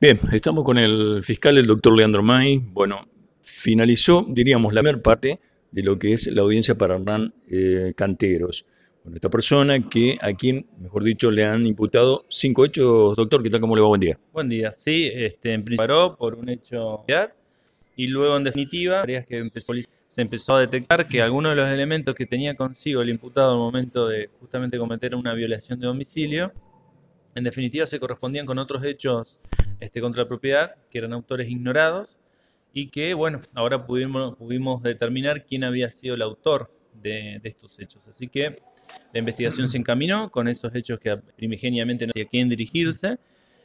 Bien, estamos con el fiscal, el doctor Leandro May. Bueno, finalizó, diríamos, la primera parte de lo que es la audiencia para Hernán eh, Canteros. Bueno, esta persona que a quien, mejor dicho, le han imputado cinco hechos. Doctor, ¿qué tal? ¿Cómo le va? Buen día. Buen día. Sí, este, en principio paró por un hecho y luego, en definitiva, que se empezó a detectar que algunos de los elementos que tenía consigo el imputado al momento de justamente cometer una violación de domicilio, en definitiva se correspondían con otros hechos este, contra la propiedad que eran autores ignorados y que, bueno, ahora pudimos, pudimos determinar quién había sido el autor de, estos hechos. Así que la investigación se encaminó con esos hechos que primigeniamente no sabía a quién dirigirse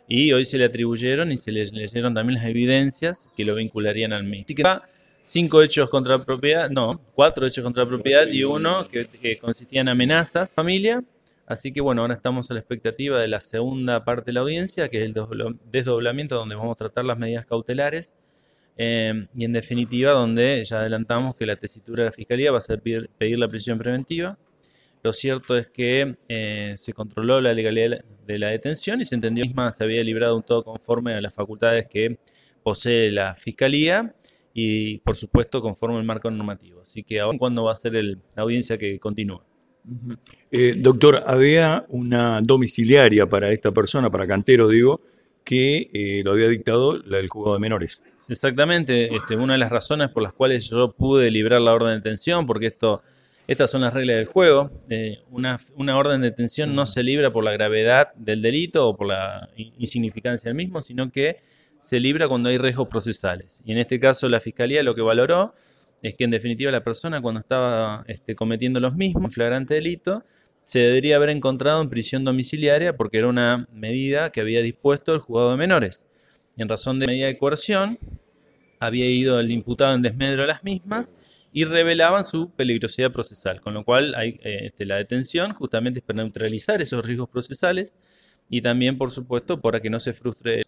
y hoy se le atribuyeron y se le leyeron también las evidencias que lo vincularían al mismo. Así que cinco hechos contra la propiedad, no, cuatro hechos contra la propiedad y uno que, que consistía en amenazas familia. Así que bueno, ahora estamos a la expectativa de la segunda parte de la audiencia, que es el desdoblamiento, donde vamos a tratar las medidas cautelares Em, y en definitiva, donde ya adelantamos que la tesitura de la Fiscalía va a ser pedir, la prisión preventiva. Lo cierto es que eh, se controló la legalidad de la detención y se entendió que misma se había librado un todo conforme a las facultades que posee la Fiscalía y, por supuesto, conforme al marco normativo. Así que ahora, ¿cuándo va a ser la audiencia que continúa? Eh, doctor, había una domiciliaria para esta persona, para Cantero, digo, que eh, lo había dictado el juzgado de menores. Exactamente, este, una de las razones por las cuales yo pude librar la orden de detención, porque esto, estas son las reglas del juego, eh, una, una, orden de detención no se libra por la gravedad del delito o por la insignificancia del mismo, sino que se libra cuando hay riesgos procesales. Y en este caso la Fiscalía lo que valoró es que en definitiva la persona cuando estaba este, cometiendo los mismos, flagrante delito, se debería haber encontrado en prisión domiciliaria porque era una medida que había dispuesto el juzgado de menores. En razón de medida de coerción, había ido el imputado en desmedro a las mismas y revelaban su peligrosidad procesal, con lo cual hay, este, la detención justamente es para neutralizar esos riesgos procesales y también, por supuesto, para que no se frustre.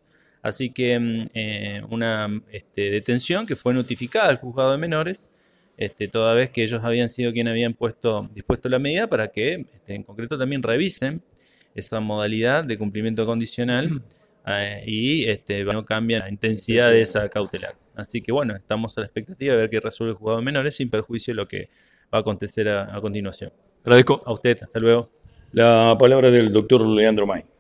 Así que mm, eh, una este, detención que fue notificada al juzgado de menores este, toda vez que ellos habían sido quienes habían puesto, dispuesto la medida para que este, en concreto también revisen esa modalidad de cumplimiento condicional eh, y este, no cambia la intensidad de esa cautelar. Así que bueno, estamos a la expectativa de ver qué resuelve el jugador menores sin perjuicio de lo que va a acontecer a, a continuación. Agradezco. A usted, hasta luego. La palabra del doctor Leandro May.